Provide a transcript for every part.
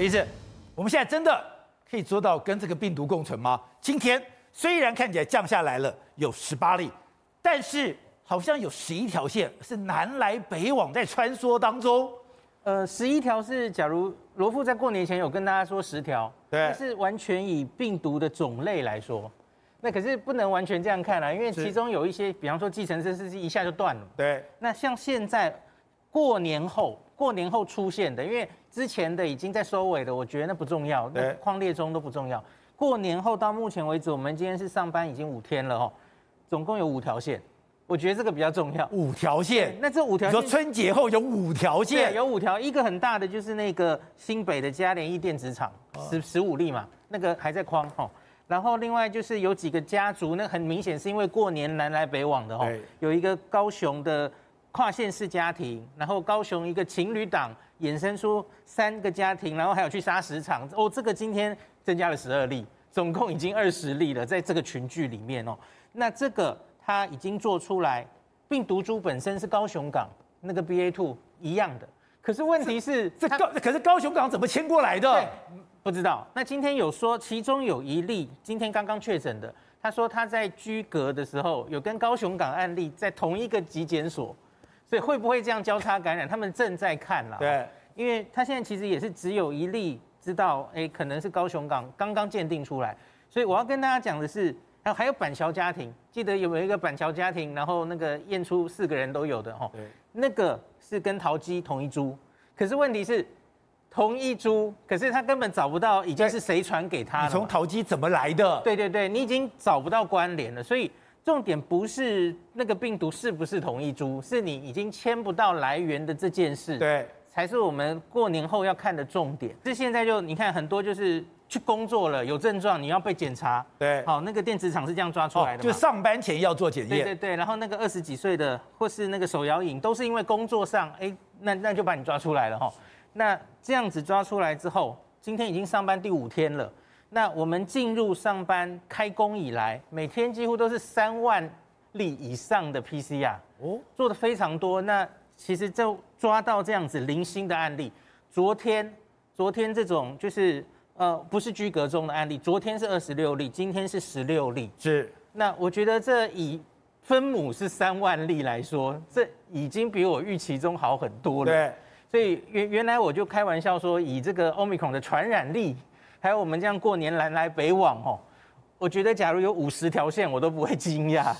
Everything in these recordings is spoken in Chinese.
李医生，我们现在真的可以做到跟这个病毒共存吗？今天虽然看起来降下来了，有十八例，但是好像有十一条线是南来北往在穿梭当中。呃，十一条是假如罗富在过年前有跟大家说十条，对，但是完全以病毒的种类来说，那可是不能完全这样看啊，因为其中有一些，比方说计程车司机一下就断了。对，那像现在过年后，过年后出现的，因为之前的已经在收尾的，我觉得那不重要，那框列中都不重要。过年后到目前为止，我们今天是上班已经五天了哦，总共有五条线。我觉得这个比较重要。五条线，那这五条线，你说春节后有五条线，有五条，一个很大的就是那个新北的嘉联益电子厂，十十五例嘛，那个还在框哈。然后另外就是有几个家族，那很明显是因为过年南来北往的哈。有一个高雄的跨县市家庭，然后高雄一个情侣档衍生出三个家庭，然后还有去砂石场哦，这个今天增加了十二例，总共已经二十例了，在这个群聚里面哦，那这个。他已经做出来，病毒株本身是高雄港那个 BA two 一样的，可是问题是这高，可是高雄港怎么迁过来的？不知道。那今天有说，其中有一例今天刚刚确诊的，他说他在居隔的时候有跟高雄港案例在同一个疾检所，所以会不会这样交叉感染？他们正在看了。对，因为他现在其实也是只有一例知道，哎，可能是高雄港刚刚鉴定出来，所以我要跟大家讲的是。还有还有板桥家庭，记得有没有一个板桥家庭，然后那个验出四个人都有的哈，对，那个是跟桃机同一株，可是问题是同一株，可是他根本找不到已经是谁传给他了。你从桃机怎么来的？对对对，你已经找不到关联了，所以重点不是那个病毒是不是同一株，是你已经签不到来源的这件事，对，才是我们过年后要看的重点。这现在就你看很多就是。去工作了，有症状你要被检查。对，好，那个电子厂是这样抓出来的，就上班前要做检验。对对对，然后那个二十几岁的或是那个手摇饮，都是因为工作上，哎，那那就把你抓出来了哈。那这样子抓出来之后，今天已经上班第五天了。那我们进入上班开工以来，每天几乎都是三万例以上的 PCR 哦，做的非常多。那其实就抓到这样子零星的案例。昨天，昨天这种就是。呃，不是居隔中的案例，昨天是二十六例，今天是十六例。是，那我觉得这以分母是三万例来说，这已经比我预期中好很多了。对，所以原原来我就开玩笑说，以这个 Omicron 的传染力，还有我们这样过年南来北往哦，我觉得假如有五十条线，我都不会惊讶。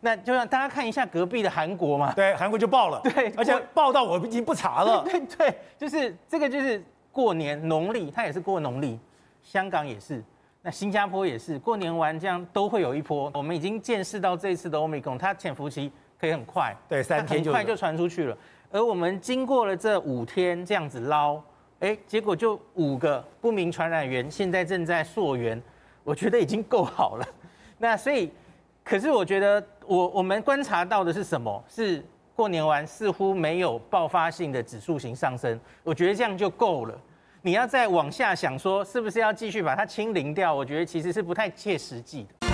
那就让大家看一下隔壁的韩国嘛，对，韩国就爆了，对，而且爆到我已经不查了。对对，对，就是这个就是。过年农历，它也是过农历，香港也是，那新加坡也是，过年完这样都会有一波。我们已经见识到这一次的 Omicron，它潜伏期可以很快，对，三天就很快就传出去了。而我们经过了这五天这样子捞，哎，结果就五个不明传染源，现在正在溯源，我觉得已经够好了。那所以，可是我觉得我我们观察到的是什么？是。过年完似乎没有爆发性的指数型上升，我觉得这样就够了。你要再往下想说，是不是要继续把它清零掉？我觉得其实是不太切实际的。